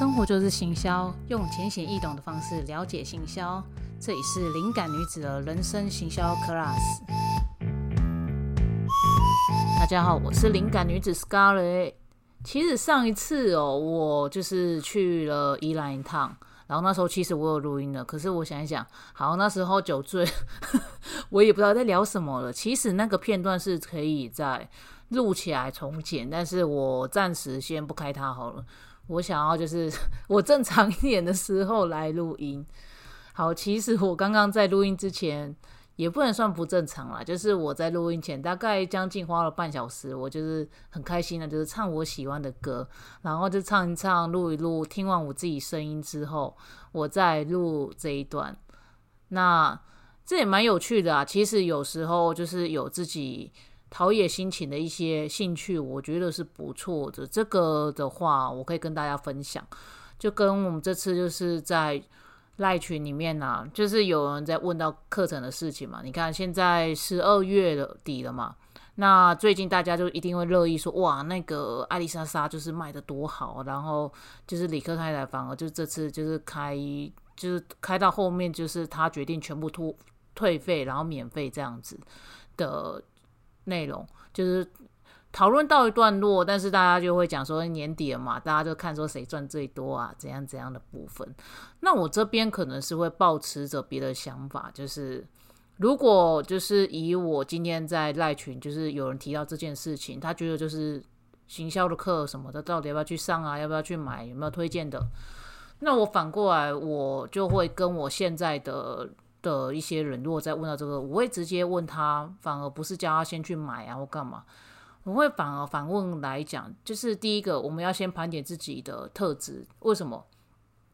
生活就是行销，用浅显易懂的方式了解行销。这里是灵感女子的人生行销 Class。大家好，我是灵感女子 Scarlett。其实上一次哦，我就是去了宜兰一趟，然后那时候其实我有录音的，可是我想一想，好，那时候酒醉，我也不知道在聊什么了。其实那个片段是可以在录起来重剪，但是我暂时先不开它好了。我想要就是 我正常一点的时候来录音。好，其实我刚刚在录音之前也不能算不正常啦，就是我在录音前大概将近花了半小时，我就是很开心的，就是唱我喜欢的歌，然后就唱一唱，录一录，听完我自己声音之后，我再录这一段。那这也蛮有趣的啊。其实有时候就是有自己。陶冶心情的一些兴趣，我觉得是不错的。这个的话，我可以跟大家分享。就跟我们这次就是在赖群里面呢，就是有人在问到课程的事情嘛。你看，现在十二月底了嘛，那最近大家就一定会乐意说，哇，那个艾丽莎莎就是卖的多好，然后就是李克太太反而就这次就是开，就是开到后面就是他决定全部退退费，然后免费这样子的。内容就是讨论到一段落，但是大家就会讲说年底了嘛，大家就看说谁赚最多啊，怎样怎样的部分。那我这边可能是会保持着别的想法，就是如果就是以我今天在赖群，就是有人提到这件事情，他觉得就是行销的课什么的，到底要不要去上啊？要不要去买？有没有推荐的？那我反过来，我就会跟我现在的。的一些人，如果再问到这个，我会直接问他，反而不是叫他先去买啊或干嘛，我会反而反问来讲，就是第一个，我们要先盘点自己的特质，为什么？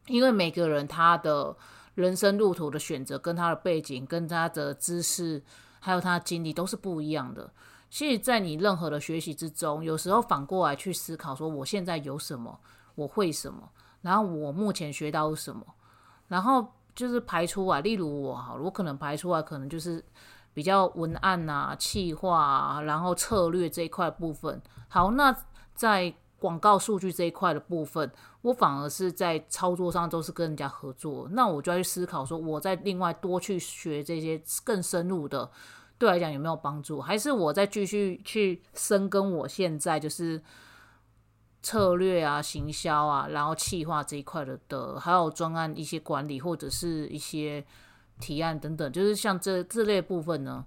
因为每个人他的人生路途的选择，跟他的背景、跟他的知识，还有他的经历都是不一样的。所以在你任何的学习之中，有时候反过来去思考，说我现在有什么，我会什么，然后我目前学到什么，然后。就是排出来，例如我哈，我可能排出来，可能就是比较文案啊、企划啊，然后策略这一块部分。好，那在广告数据这一块的部分，我反而是在操作上都是跟人家合作。那我就要去思考说，我在另外多去学这些更深入的，对来讲有没有帮助？还是我再继续去深耕我现在就是。策略啊，行销啊，然后企划这一块的的，还有专案一些管理或者是一些提案等等，就是像这这类部分呢，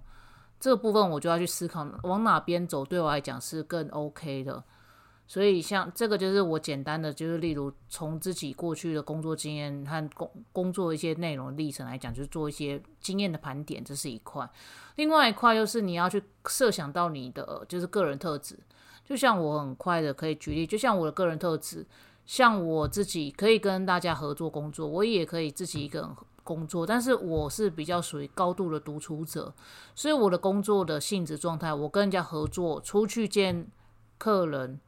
这个部分我就要去思考往哪边走，对我来讲是更 OK 的。所以像这个就是我简单的，就是例如从自己过去的工作经验和工工作一些内容历程来讲，就是做一些经验的盘点，这是一块。另外一块就是你要去设想到你的就是个人特质。就像我很快的可以举例，就像我的个人特质，像我自己可以跟大家合作工作，我也可以自己一个人工作，但是我是比较属于高度的独处者，所以我的工作的性质状态，我跟人家合作，出去见客人，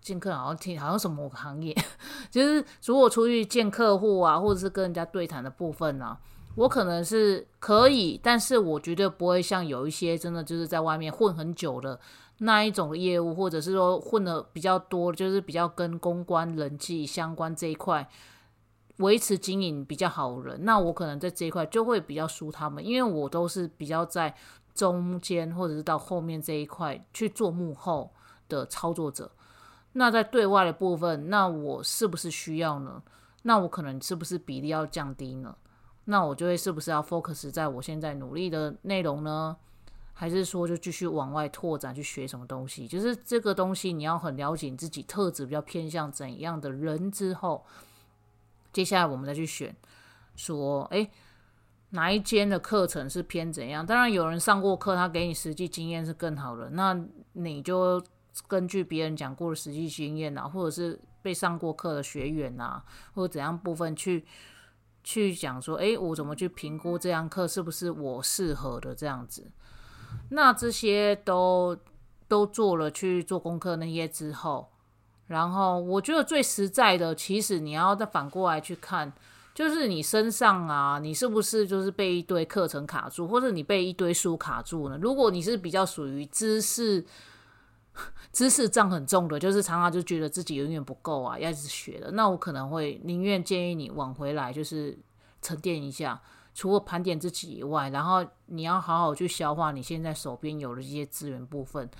见客好像听好像什么行业，就是如果出去见客户啊，或者是跟人家对谈的部分呢，我可能是可以，但是我绝对不会像有一些真的就是在外面混很久的。那一种业务，或者是说混的比较多，就是比较跟公关、人际相关这一块维持经营比较好人，那我可能在这一块就会比较输他们，因为我都是比较在中间或者是到后面这一块去做幕后的操作者。那在对外的部分，那我是不是需要呢？那我可能是不是比例要降低呢？那我就会是不是要 focus 在我现在努力的内容呢？还是说就继续往外拓展去学什么东西？就是这个东西你要很了解你自己特质比较偏向怎样的人之后，接下来我们再去选，说诶哪一间的课程是偏怎样？当然有人上过课，他给你实际经验是更好的，那你就根据别人讲过的实际经验啊，或者是被上过课的学员啊，或者怎样部分去去讲说，诶，我怎么去评估这堂课是不是我适合的这样子？那这些都都做了去做功课那些之后，然后我觉得最实在的，其实你要再反过来去看，就是你身上啊，你是不是就是被一堆课程卡住，或者你被一堆书卡住呢？如果你是比较属于知识知识账很重的，就是常常就觉得自己永远不够啊，要一直学的。那我可能会宁愿建议你往回来，就是沉淀一下，除了盘点自己以外，然后你要好好去消化你现在手边有的这些资源部分，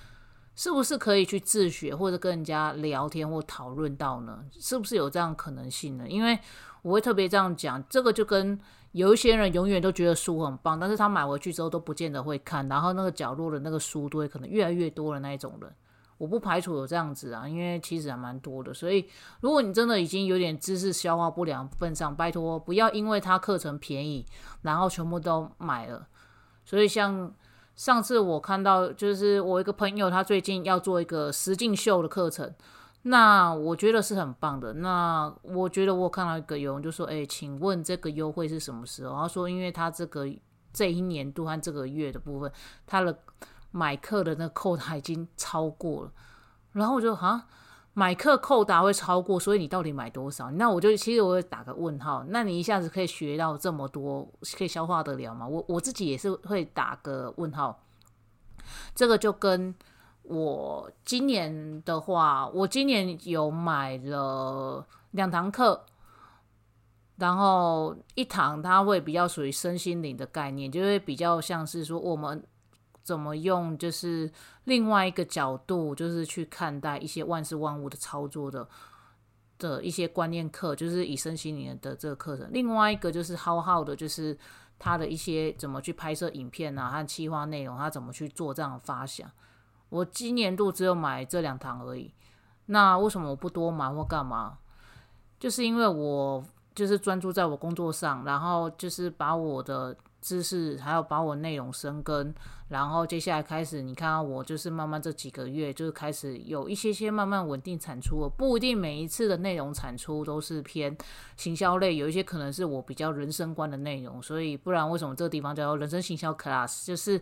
是不是可以去自学或者跟人家聊天或讨论到呢？是不是有这样可能性呢？因为我会特别这样讲，这个就跟有一些人永远都觉得书很棒，但是他买回去之后都不见得会看，然后那个角落的那个书堆可能越来越多的那一种人。我不排除有这样子啊，因为其实还蛮多的，所以如果你真的已经有点知识消化不良份上，拜托不要因为他课程便宜，然后全部都买了。所以像上次我看到，就是我一个朋友，他最近要做一个实境秀的课程，那我觉得是很棒的。那我觉得我看到一个有人就说：“哎，请问这个优惠是什么时候？”他说：“因为他这个这一年度和这个月的部分，他的。”买课的那个扣打已经超过了，然后我就啊，买课扣打会超过，所以你到底买多少？那我就其实我会打个问号。那你一下子可以学到这么多，可以消化得了吗？我我自己也是会打个问号。这个就跟我今年的话，我今年有买了两堂课，然后一堂它会比较属于身心灵的概念，就会比较像是说我们。怎么用？就是另外一个角度，就是去看待一些万事万物的操作的的一些观念课，就是以身心灵的这个课程。另外一个就是浩浩的，就是他的一些怎么去拍摄影片啊，和企划内容，他怎么去做这样的发想。我今年度只有买这两堂而已。那为什么我不多买或干嘛？就是因为我就是专注在我工作上，然后就是把我的。知识还要把我内容生根，然后接下来开始，你看我就是慢慢这几个月就是开始有一些些慢慢稳定产出了，不一定每一次的内容产出都是偏行销类，有一些可能是我比较人生观的内容，所以不然为什么这个地方叫人生行销 class 就是。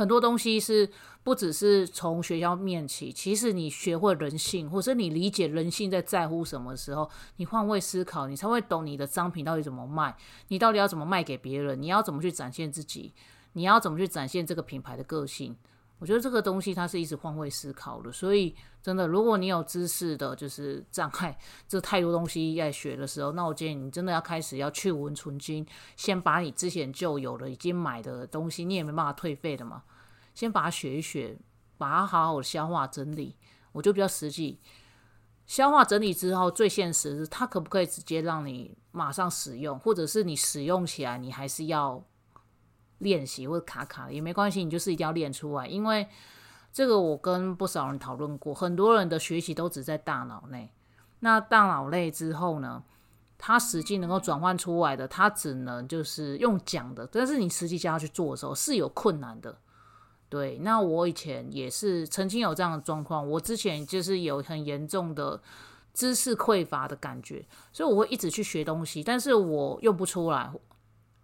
很多东西是不只是从学校面起，其实你学会人性，或者你理解人性在在乎什么时候，你换位思考，你才会懂你的商品到底怎么卖，你到底要怎么卖给别人，你要怎么去展现自己，你要怎么去展现这个品牌的个性。我觉得这个东西它是一直换位思考的，所以真的，如果你有知识的就是障碍，这太多东西在学的时候，那我建议你真的要开始要去无存金，先把你之前就有的已经买的东西，你也没办法退费的嘛。先把它学一学，把它好好消化整理。我就比较实际，消化整理之后，最现实是它可不可以直接让你马上使用，或者是你使用起来你还是要练习或者卡卡的也没关系，你就是一定要练出来。因为这个我跟不少人讨论过，很多人的学习都只在大脑内。那大脑内之后呢，它实际能够转换出来的，它只能就是用讲的，但是你实际叫他去做的时候是有困难的。对，那我以前也是曾经有这样的状况。我之前就是有很严重的知识匮乏的感觉，所以我会一直去学东西，但是我用不出来。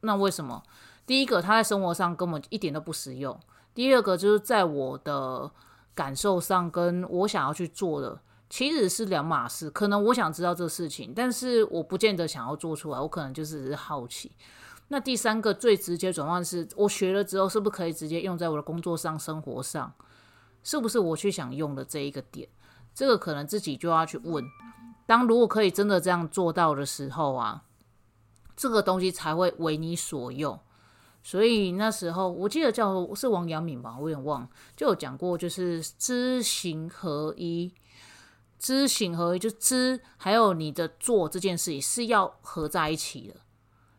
那为什么？第一个，它在生活上根本一点都不实用；第二个，就是在我的感受上，跟我想要去做的其实是两码事。可能我想知道这事情，但是我不见得想要做出来，我可能就是好奇。那第三个最直接转换是，我学了之后是不是可以直接用在我的工作上、生活上？是不是我去想用的这一个点？这个可能自己就要去问。当如果可以真的这样做到的时候啊，这个东西才会为你所用。所以那时候我记得叫是王阳明吧，我有点忘，就有讲过，就是知行合一，知行合一就知还有你的做这件事情是要合在一起的。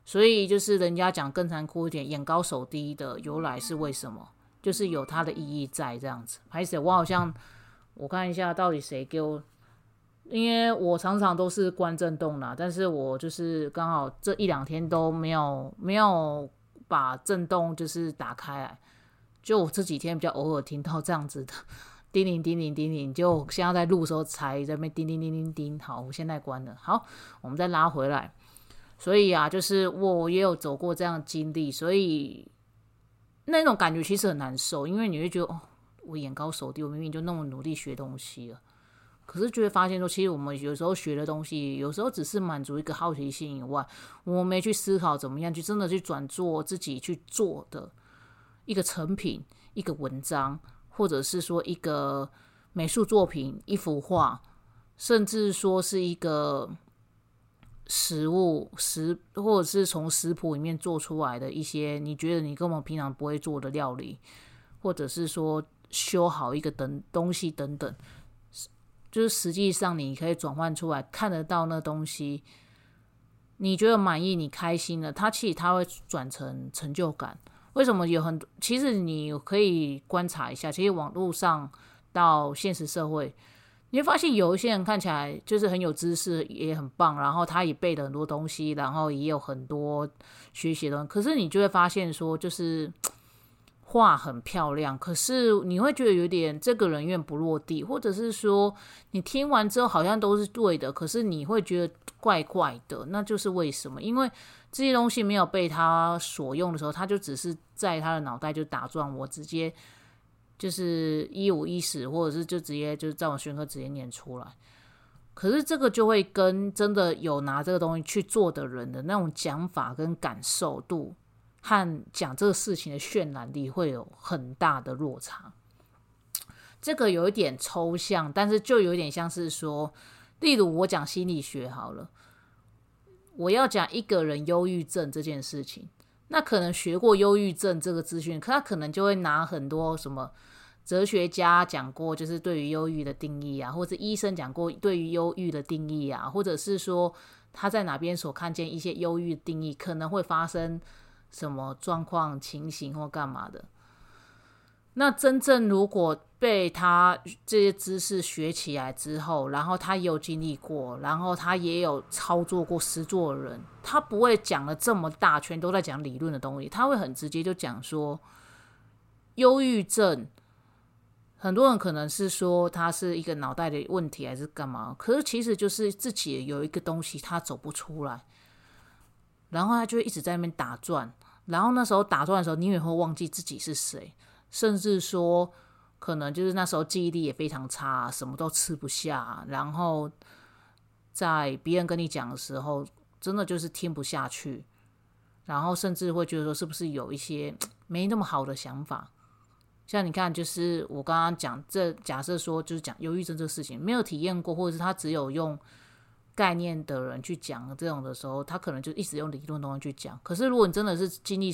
所以就是人家讲更残酷一点，眼高手低的由来是为什么？就是有它的意义在这样子。还是我好像我看一下到底谁给我，因为我常常都是关震动啦，但是我就是刚好这一两天都没有没有把震动就是打开来，就我这几天比较偶尔听到这样子的叮铃叮铃叮铃，就现在在录的时候才在那叮叮叮叮叮。好，我现在关了。好，我们再拉回来。所以啊，就是我也有走过这样经历，所以那种感觉其实很难受，因为你会觉得哦，我眼高手低，我明明就那么努力学东西了，可是就会发现说，其实我们有时候学的东西，有时候只是满足一个好奇心以外，我没去思考怎么样去真的去转做自己去做的一个成品、一个文章，或者是说一个美术作品、一幅画，甚至说是一个食物食，或者是从食谱里面做出来的一些你觉得你根本平常不会做的料理，或者是说修好一个等东西等等，就是实际上你可以转换出来看得到那东西，你觉得满意、你开心了，它其实它会转成成就感。为什么有很多？其实你可以观察一下，其实网络上。到现实社会，你会发现有一些人看起来就是很有知识，也很棒，然后他也背了很多东西，然后也有很多学习的。可是你就会发现说，就是 画很漂亮，可是你会觉得有点这个人有点不落地，或者是说你听完之后好像都是对的，可是你会觉得怪怪的，那就是为什么？因为这些东西没有被他所用的时候，他就只是在他的脑袋就打转，我直接。就是一五一十，或者是就直接就是在我学科直接念出来，可是这个就会跟真的有拿这个东西去做的人的那种讲法跟感受度，和讲这个事情的渲染力会有很大的落差。这个有一点抽象，但是就有点像是说，例如我讲心理学好了，我要讲一个人忧郁症这件事情。那可能学过忧郁症这个资讯，可他可能就会拿很多什么哲学家讲过，就是对于忧郁的定义啊，或者医生讲过对于忧郁的定义啊，或者是说他在哪边所看见一些忧郁定义，可能会发生什么状况、情形或干嘛的。那真正如果被他这些知识学起来之后，然后他也有经历过，然后他也有操作过实作的人，他不会讲了这么大圈都在讲理论的东西，他会很直接就讲说，忧郁症，很多人可能是说他是一个脑袋的问题还是干嘛，可是其实就是自己有一个东西他走不出来，然后他就一直在那边打转，然后那时候打转的时候，你也会忘记自己是谁。甚至说，可能就是那时候记忆力也非常差，什么都吃不下，然后在别人跟你讲的时候，真的就是听不下去，然后甚至会觉得说，是不是有一些没那么好的想法？像你看，就是我刚刚讲这假设说，就是讲忧郁症这个事情，没有体验过，或者是他只有用概念的人去讲这种的时候，他可能就一直用理论东西去讲。可是如果你真的是经历，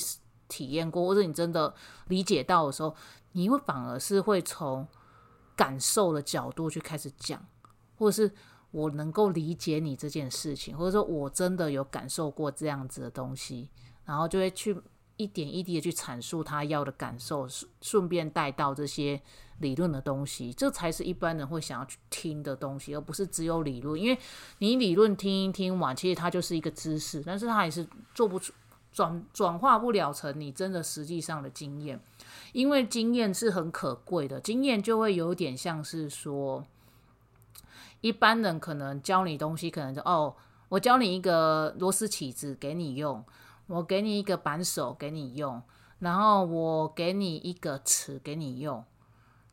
体验过，或者你真的理解到的时候，你会反而是会从感受的角度去开始讲，或者是我能够理解你这件事情，或者说我真的有感受过这样子的东西，然后就会去一点一滴的去阐述他要的感受，顺顺便带到这些理论的东西，这才是一般人会想要去听的东西，而不是只有理论。因为你理论听一听完，其实它就是一个知识，但是它也是做不出。转转化不了成你真的实际上的经验，因为经验是很可贵的，经验就会有点像是说，一般人可能教你东西，可能就哦，我教你一个螺丝起子给你用，我给你一个扳手给你用，然后我给你一个尺给你用，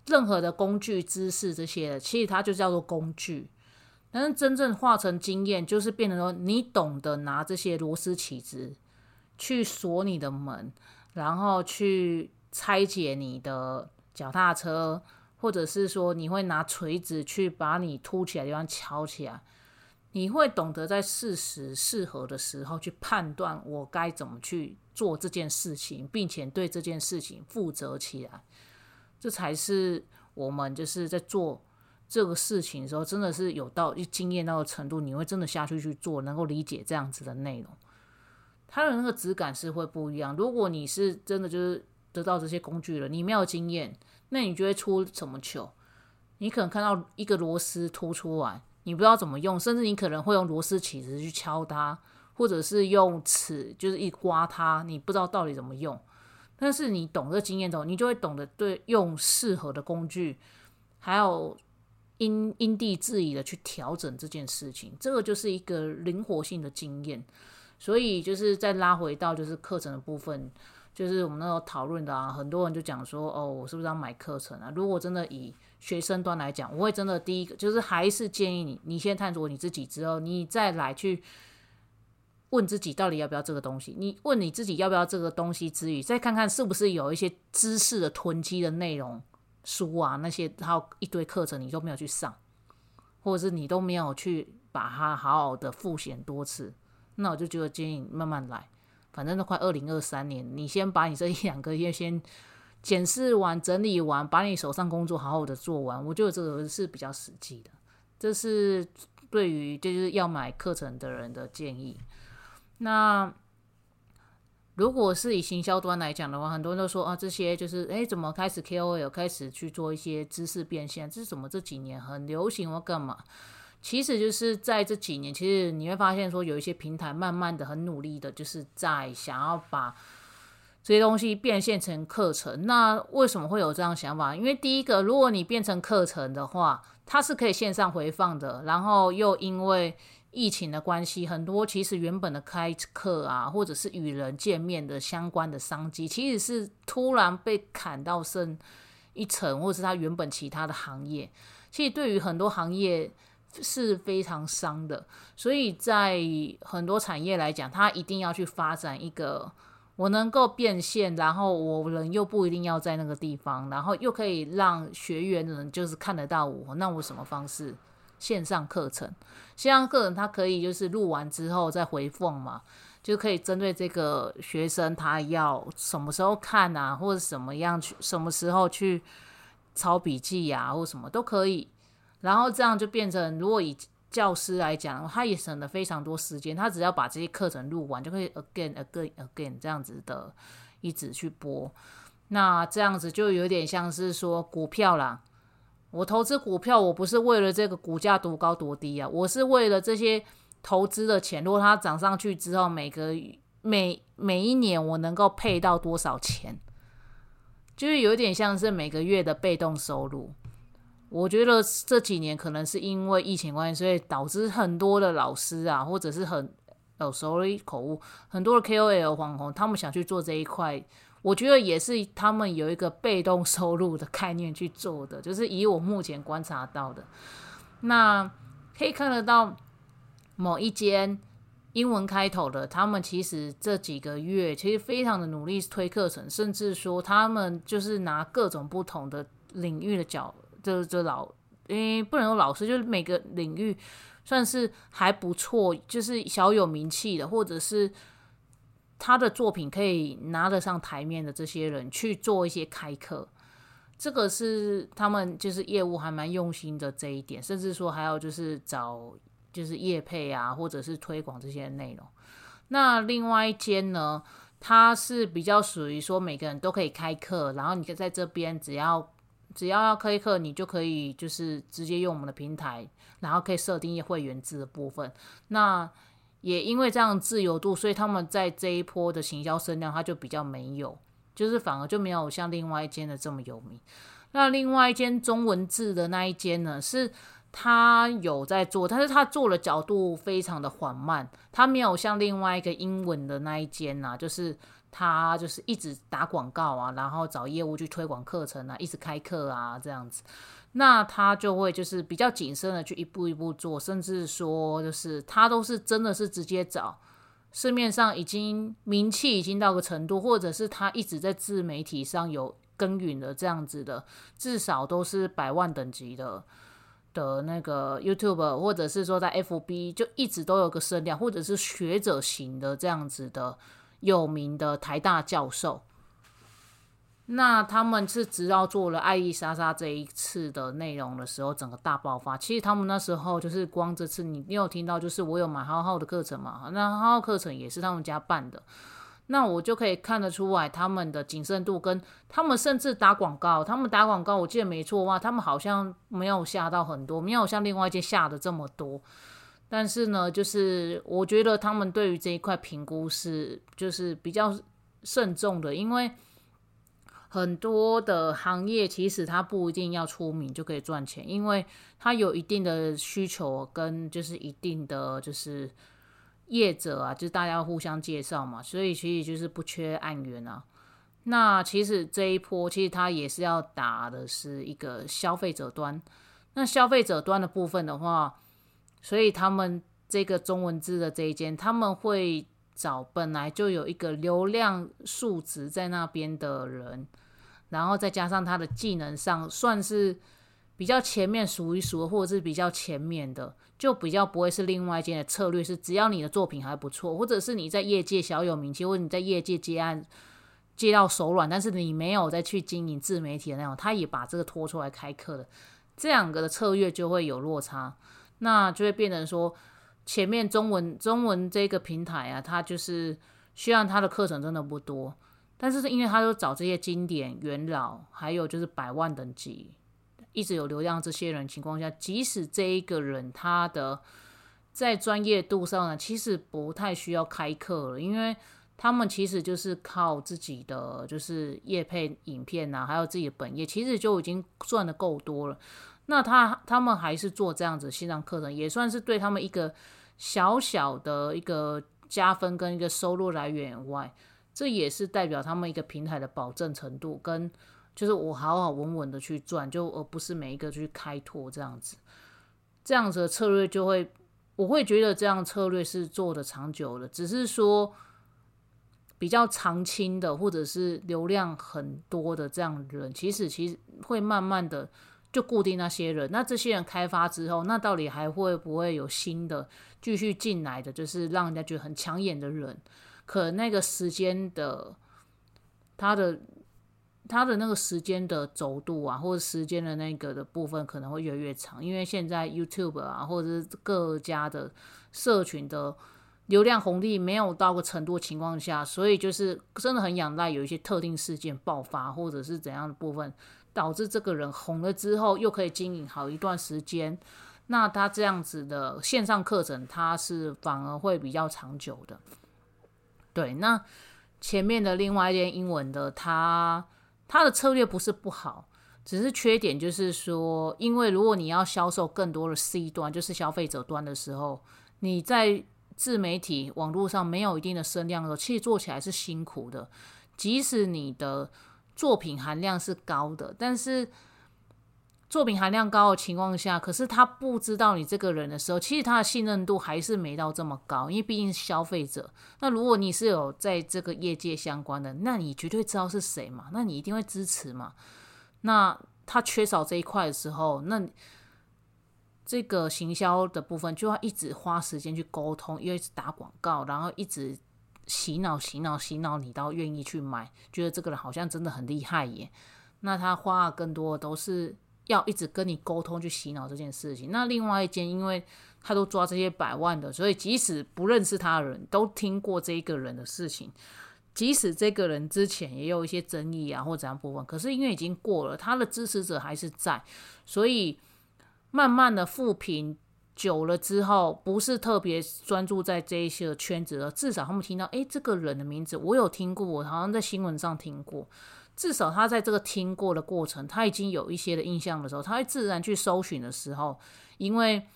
任何的工具知识这些，其实它就叫做工具，但是真正化成经验，就是变成说你懂得拿这些螺丝起子。去锁你的门，然后去拆解你的脚踏车，或者是说你会拿锤子去把你凸起来的地方敲起来。你会懂得在适时适合的时候去判断我该怎么去做这件事情，并且对这件事情负责起来。这才是我们就是在做这个事情的时候，真的是有到经验到的程度，你会真的下去去做，能够理解这样子的内容。它的那个质感是会不一样。如果你是真的就是得到这些工具了，你没有经验，那你就会出什么糗？你可能看到一个螺丝凸出来，你不知道怎么用，甚至你可能会用螺丝起子去敲它，或者是用尺就是一刮它，你不知道到底怎么用。但是你懂这经验之后，你就会懂得对用适合的工具，还有因因地制宜的去调整这件事情。这个就是一个灵活性的经验。所以就是再拉回到就是课程的部分，就是我们那时候讨论的啊，很多人就讲说，哦，我是不是要买课程啊？如果真的以学生端来讲，我会真的第一个就是还是建议你，你先探索你自己之后，你再来去问自己到底要不要这个东西。你问你自己要不要这个东西之余，再看看是不是有一些知识的囤积的内容书啊那些，还有一堆课程你都没有去上，或者是你都没有去把它好好的复习多次，那我就觉得建议慢慢来，反正都快二零二三年，你先把你这一两个月先检视完、整理完，把你手上工作好好的做完，我觉得这个是比较实际的，这是对于就是要买课程的人的建议。那如果是以行销端来讲的话，很多人都说啊，这些就是哎，怎么开始 KOL 开始去做一些知识变现？这是怎么这几年很流行或干嘛？其实就是在这几年，其实你会发现说，有一些平台慢慢的很努力的，就是在想要把这些东西变现成课程。那为什么会有这样想法？因为第一个，如果你变成课程的话，它是可以线上回放的，然后又因为疫情的关系，很多其实原本的开课啊，或者是与人见面的相关的商机，其实是突然被砍到剩一层，或者是它原本其他的行业，其实对于很多行业是非常伤的。所以在很多产业来讲，它一定要去发展一个我能够变现，然后我人又不一定要在那个地方，然后又可以让学员人就是看得到我，那我什么方式？线上课程，线上课程它可以就是录完之后再回放嘛，就可以针对这个学生他要什么时候看啊，或者什么样去什么时候去抄笔记呀，或什么都可以。然后这样就变成，如果以教师来讲，他也省了非常多时间，他只要把这些课程录完，就可以 again again again 这样子的一直去播。那这样子就有点像是说股票啦。我投资股票，我不是为了这个股价多高多低啊，我是为了这些投资的钱，如果它涨上去之后，每个每每一年我能够配到多少钱，就是有点像是每个月的被动收入。我觉得这几年可能是因为疫情关系，所以导致很多的老师啊，或者是很有 sorry 口误，很多的 KOL 网红，他们想去做这一块。我觉得也是他们有一个被动收入的概念去做的，就是以我目前观察到的，那可以看得到某一间英文开头的，他们其实这几个月其实非常的努力推课程，甚至说他们就是拿各种不同的领域的角，就就老，诶，不能说老师，就是每个领域算是还不错，就是小有名气的，或者是。他的作品可以拿得上台面的这些人去做一些开课，这个是他们就是业务还蛮用心的这一点，甚至说还有就是找就是业配啊，或者是推广这些内容。那另外一间呢，它是比较属于说每个人都可以开课，然后你可以在这边只要只要要开课，你就可以就是直接用我们的平台，然后可以设定一会员制的部分。那也因为这样自由度，所以他们在这一波的行销声量，它就比较没有，就是反而就没有像另外一间的这么有名。那另外一间中文字的那一间呢，是他有在做，但是他做的角度非常的缓慢，他没有像另外一个英文的那一间呐，就是他就是一直打广告啊，然后找业务去推广课程啊，一直开课啊这样子。那他就会就是比较谨慎的去一步一步做，甚至说就是他都是真的是直接找市面上已经名气已经到个程度，或者是他一直在自媒体上有耕耘的这样子的，至少都是百万等级的的那个 YouTube，或者是说在 FB 就一直都有个声量，或者是学者型的这样子的有名的台大教授。那他们是直到做了《爱丽莎莎》这一次的内容的时候，整个大爆发。其实他们那时候就是光这次，你你有听到，就是我有买浩浩的课程嘛？那浩浩课程也是他们家办的。那我就可以看得出来，他们的谨慎度跟他们甚至打广告，他们打广告，我记得没错哇，他们好像没有下到很多，没有像另外一间下的这么多。但是呢，就是我觉得他们对于这一块评估是就是比较慎重的，因为。很多的行业其实它不一定要出名就可以赚钱，因为它有一定的需求跟就是一定的就是业者啊，就是大家互相介绍嘛，所以其实就是不缺案源啊。那其实这一波其实它也是要打的是一个消费者端，那消费者端的部分的话，所以他们这个中文字的这一间他们会找本来就有一个流量数值在那边的人。然后再加上他的技能上算是比较前面数一数，或者是比较前面的，就比较不会是另外一间的策略是，只要你的作品还不错，或者是你在业界小有名气，或者你在业界接案接到手软，但是你没有再去经营自媒体的那种，他也把这个拖出来开课的，这两个的策略就会有落差，那就会变成说。前面中文中文这个平台啊，它就是虽然它的课程真的不多，但是因为它都找这些经典元老，还有就是百万等级，一直有流量这些人情况下，即使这一个人他的在专业度上呢，其实不太需要开课了，因为他们其实就是靠自己的就是业配影片呐，还有自己的本业，其实就已经赚的够多了。那他他们还是做这样子线上课程，也算是对他们一个小小的一个加分跟一个收入来源以外，这也是代表他们一个平台的保证程度，跟就是我好好稳稳的去赚，就而不是每一个去开拓这样子，这样子的策略就会，我会觉得这样策略是做的长久的，只是说比较长青的或者是流量很多的这样人，其实其实会慢慢的。就固定那些人，那这些人开发之后，那到底还会不会有新的继续进来的？就是让人家觉得很抢眼的人，可那个时间的他的他的那个时间的轴度啊，或者时间的那个的部分可能会越来越长，因为现在 YouTube 啊，或者是各家的社群的流量红利没有到个程度情况下，所以就是真的很仰赖有一些特定事件爆发，或者是怎样的部分。导致这个人红了之后，又可以经营好一段时间，那他这样子的线上课程，他是反而会比较长久的。对，那前面的另外一件英文的，他他的策略不是不好，只是缺点就是说，因为如果你要销售更多的 C 端，就是消费者端的时候，你在自媒体网络上没有一定的声量的时候，其实做起来是辛苦的，即使你的。作品含量是高的，但是作品含量高的情况下，可是他不知道你这个人的时候，其实他的信任度还是没到这么高，因为毕竟是消费者。那如果你是有在这个业界相关的，那你绝对知道是谁嘛，那你一定会支持嘛。那他缺少这一块的时候，那这个行销的部分就要一直花时间去沟通，因为打广告，然后一直。洗脑，洗脑，洗脑，你到愿意去买，觉得这个人好像真的很厉害耶。那他花更多都是要一直跟你沟通去洗脑这件事情。那另外一间，因为他都抓这些百万的，所以即使不认识他的人都听过这一个人的事情。即使这个人之前也有一些争议啊或怎样部分，可是因为已经过了，他的支持者还是在，所以慢慢的复评。久了之后，不是特别专注在这一些圈子了。至少他们听到，诶，这个人的名字我有听过，我好像在新闻上听过。至少他在这个听过的过程，他已经有一些的印象的时候，他会自然去搜寻的时候，因为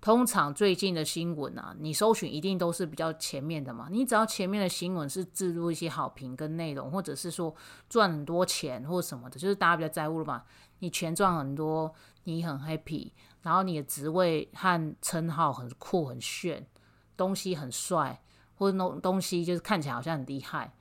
通常最近的新闻啊，你搜寻一定都是比较前面的嘛。你只要前面的新闻是置入一些好评跟内容，或者是说赚很多钱或什么的，就是大家比较在乎了嘛。你钱赚很多，你很 happy。然后你的职位和称号很酷很炫，东西很帅，或者东东西就是看起来好像很厉害。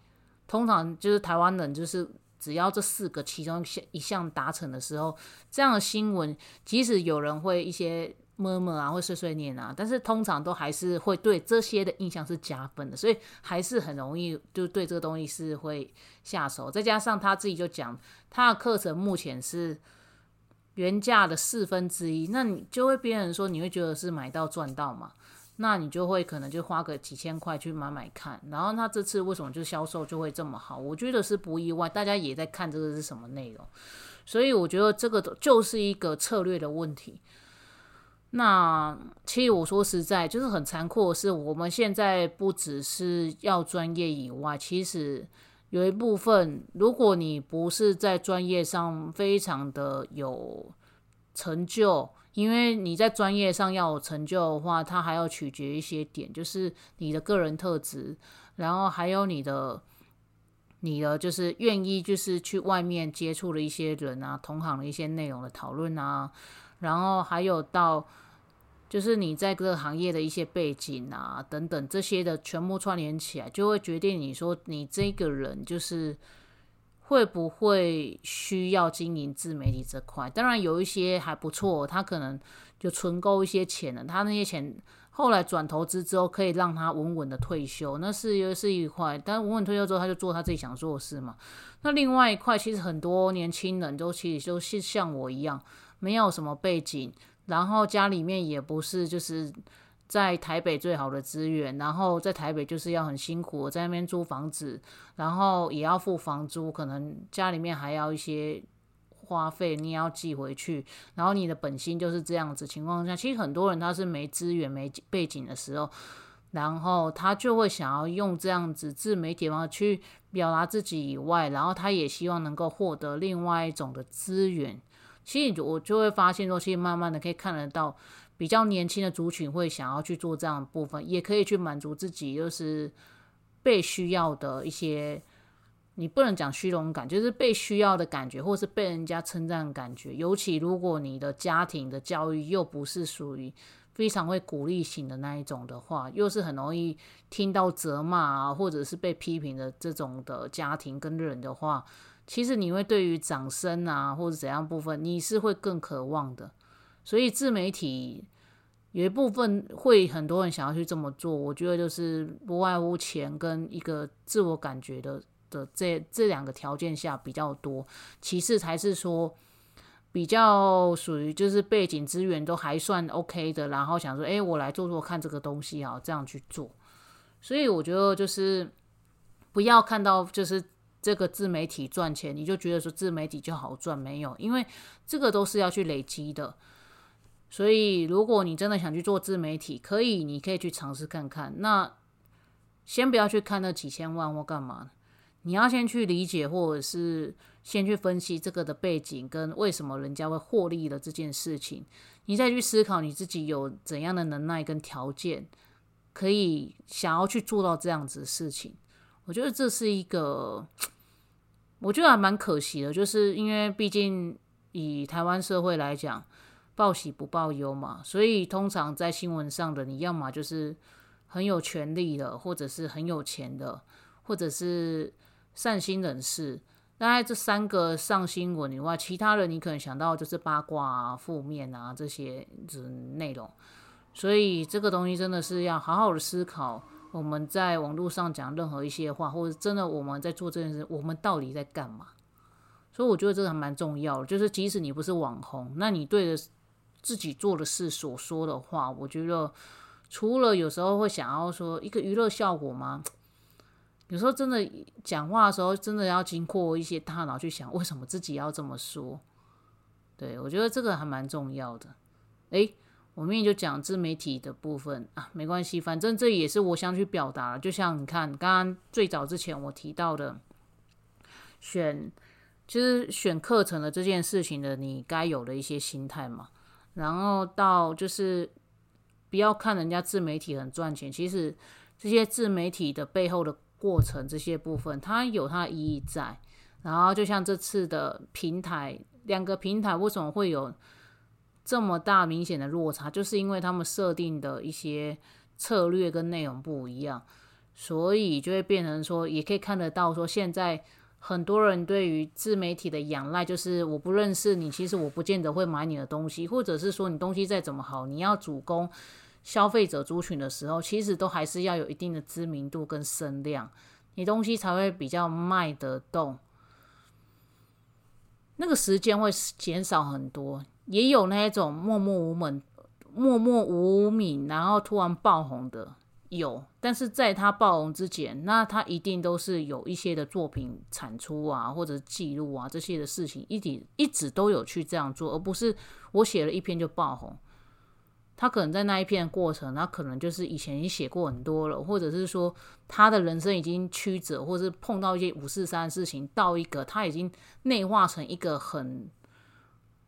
通常就是台湾人，就是只要这四个其中一项达成的时候，这样的新闻，即使有人会一些么么啊，会碎碎念啊，但是通常都还是会对这些的印象是加分的，所以还是很容易就对这个东西是会下手。再加上他自己就讲，他的课程目前是。原价的四分之一，那你就会别人说你会觉得是买到赚到嘛？那你就会可能就花个几千块去买买看，然后他这次为什么就销售就会这么好？我觉得是不意外，大家也在看这个是什么内容，所以我觉得这个就是一个策略的问题。那其实我说实在，就是很残酷的是，我们现在不只是要专业以外，其实。有一部分，如果你不是在专业上非常的有成就，因为你在专业上要有成就的话，它还要取决一些点，就是你的个人特质，然后还有你的你的就是愿意就是去外面接触的一些人啊，同行的一些内容的讨论啊，然后还有到。就是你在各个行业的一些背景啊，等等这些的全部串联起来，就会决定你说你这个人就是会不会需要经营自媒体这块？当然有一些还不错，他可能就存够一些钱了，他那些钱后来转投资之后，可以让他稳稳的退休，那是又是一块。但稳稳退休之后，他就做他自己想做的事嘛。那另外一块，其实很多年轻人都其实就是像我一样，没有什么背景，然后家里面也不是就是。在台北最好的资源，然后在台北就是要很辛苦，在那边租房子，然后也要付房租，可能家里面还要一些花费，你也要寄回去，然后你的本薪就是这样子情况下，其实很多人他是没资源、没背景的时候，然后他就会想要用这样子自媒体方去表达自己以外，然后他也希望能够获得另外一种的资源。其实我就会发现说，其实慢慢的可以看得到。比较年轻的族群会想要去做这样的部分，也可以去满足自己，就是被需要的一些，你不能讲虚荣感，就是被需要的感觉，或是被人家称赞的感觉。尤其如果你的家庭的教育又不是属于非常会鼓励型的那一种的话，又是很容易听到责骂啊，或者是被批评的这种的家庭跟人的话，其实你会对于掌声啊或者怎样部分，你是会更渴望的。所以自媒体有一部分会很多人想要去这么做，我觉得就是不外乎钱跟一个自我感觉的的这这两个条件下比较多，其次才是说比较属于就是背景资源都还算 OK 的，然后想说，哎，我来做做看这个东西啊，这样去做。所以我觉得就是不要看到就是这个自媒体赚钱，你就觉得说自媒体就好赚，没有，因为这个都是要去累积的。所以，如果你真的想去做自媒体，可以，你可以去尝试看看。那先不要去看那几千万或干嘛，你要先去理解，或者是先去分析这个的背景跟为什么人家会获利的这件事情，你再去思考你自己有怎样的能耐跟条件，可以想要去做到这样子的事情。我觉得这是一个，我觉得还蛮可惜的，就是因为毕竟以台湾社会来讲。报喜不报忧嘛，所以通常在新闻上的，你要么就是很有权力的，或者是很有钱的，或者是善心人士。大概这三个上新闻以外，其他人你可能想到就是八卦啊、负面啊这些内容。所以这个东西真的是要好好的思考。我们在网络上讲任何一些话，或者真的我们在做这件事，我们到底在干嘛？所以我觉得这个还蛮重要的。就是即使你不是网红，那你对着自己做的事所说的话，我觉得除了有时候会想要说一个娱乐效果吗？有时候真的讲话的时候，真的要经过一些大脑去想，为什么自己要这么说？对我觉得这个还蛮重要的。诶，我明明就讲自媒体的部分啊，没关系，反正这也是我想去表达的。就像你看，刚刚最早之前我提到的，选就是选课程的这件事情的，你该有的一些心态嘛。然后到就是不要看人家自媒体很赚钱，其实这些自媒体的背后的过程这些部分，它有它的意义在。然后就像这次的平台，两个平台为什么会有这么大明显的落差，就是因为他们设定的一些策略跟内容不一样，所以就会变成说，也可以看得到说现在。很多人对于自媒体的仰赖，就是我不认识你，其实我不见得会买你的东西，或者是说你东西再怎么好，你要主攻消费者族群的时候，其实都还是要有一定的知名度跟声量，你东西才会比较卖得动。那个时间会减少很多，也有那一种默默无闻、默默无名，然后突然爆红的。有，但是在他爆红之前，那他一定都是有一些的作品产出啊，或者记录啊这些的事情，一直一直都有去这样做，而不是我写了一篇就爆红。他可能在那一篇过程，他可能就是以前已经写过很多了，或者是说他的人生已经曲折，或是碰到一些五四三的事情，到一个他已经内化成一个很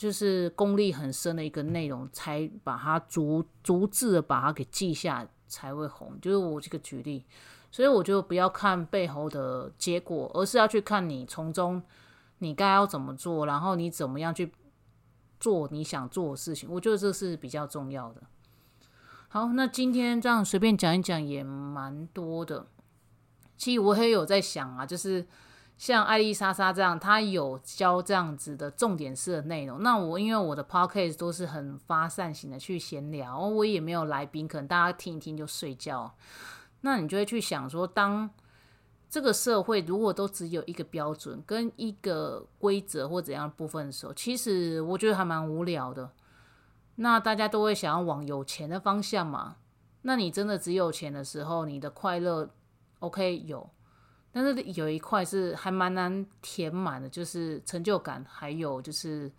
就是功力很深的一个内容，才把它逐逐字的把它给记下。才会红，就是我这个举例，所以我就不要看背后的结果，而是要去看你从中你该要怎么做，然后你怎么样去做你想做的事情，我觉得这是比较重要的。好，那今天这样随便讲一讲也蛮多的。其实我也有在想啊，就是像艾丽莎莎这样，她有教这样子的重点式的内容。那我因为我的 podcast 都是很发散型的去闲聊，我也没有来宾，可能大家听一听就睡觉。那你就会去想说，当这个社会如果都只有一个标准跟一个规则或怎样部分的时候，其实我觉得还蛮无聊的。那大家都会想要往有钱的方向嘛？那你真的只有钱的时候，你的快乐 OK 有？但是有一块是还蛮难填满的，就是成就感，还有就是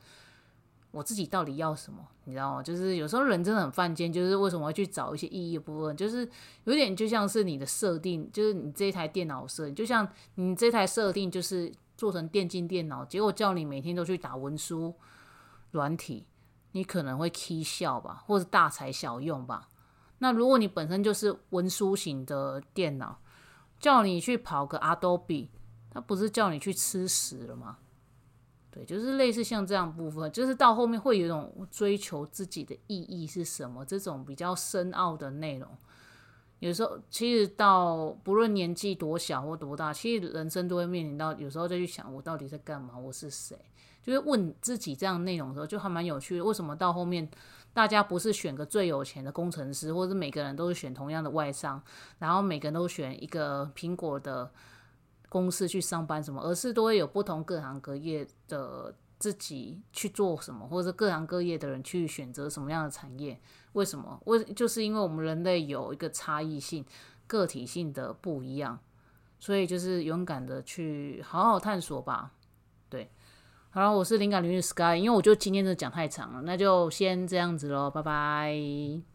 我自己到底要什么，你知道吗？就是有时候人真的很犯贱，就是为什么会去找一些意义的部分，就是有点就像是你的设定，就是你这台电脑设，就像你这台设定就是做成电竞电脑，结果叫你每天都去打文书软体，你可能会 k 笑吧，或者大材小用吧。那如果你本身就是文书型的电脑，叫你去跑个 Adobe，他不是叫你去吃屎了吗？对，就是类似像这样部分，就是到后面会有一种追求自己的意义是什么这种比较深奥的内容。有时候其实到不论年纪多小或多大，其实人生都会面临到有时候再去想我到底在干嘛，我是谁，就是问自己这样内容的时候，就还蛮有趣的。为什么到后面？大家不是选个最有钱的工程师，或者每个人都是选同样的外商，然后每个人都选一个苹果的公司去上班什么，而是都会有不同各行各业的自己去做什么，或者各行各业的人去选择什么样的产业？为什么？为就是因为我们人类有一个差异性、个体性的不一样，所以就是勇敢的去好好探索吧。对。好了，我是灵感领域 Sky，因为我觉得今天的讲太长了，那就先这样子喽，拜拜。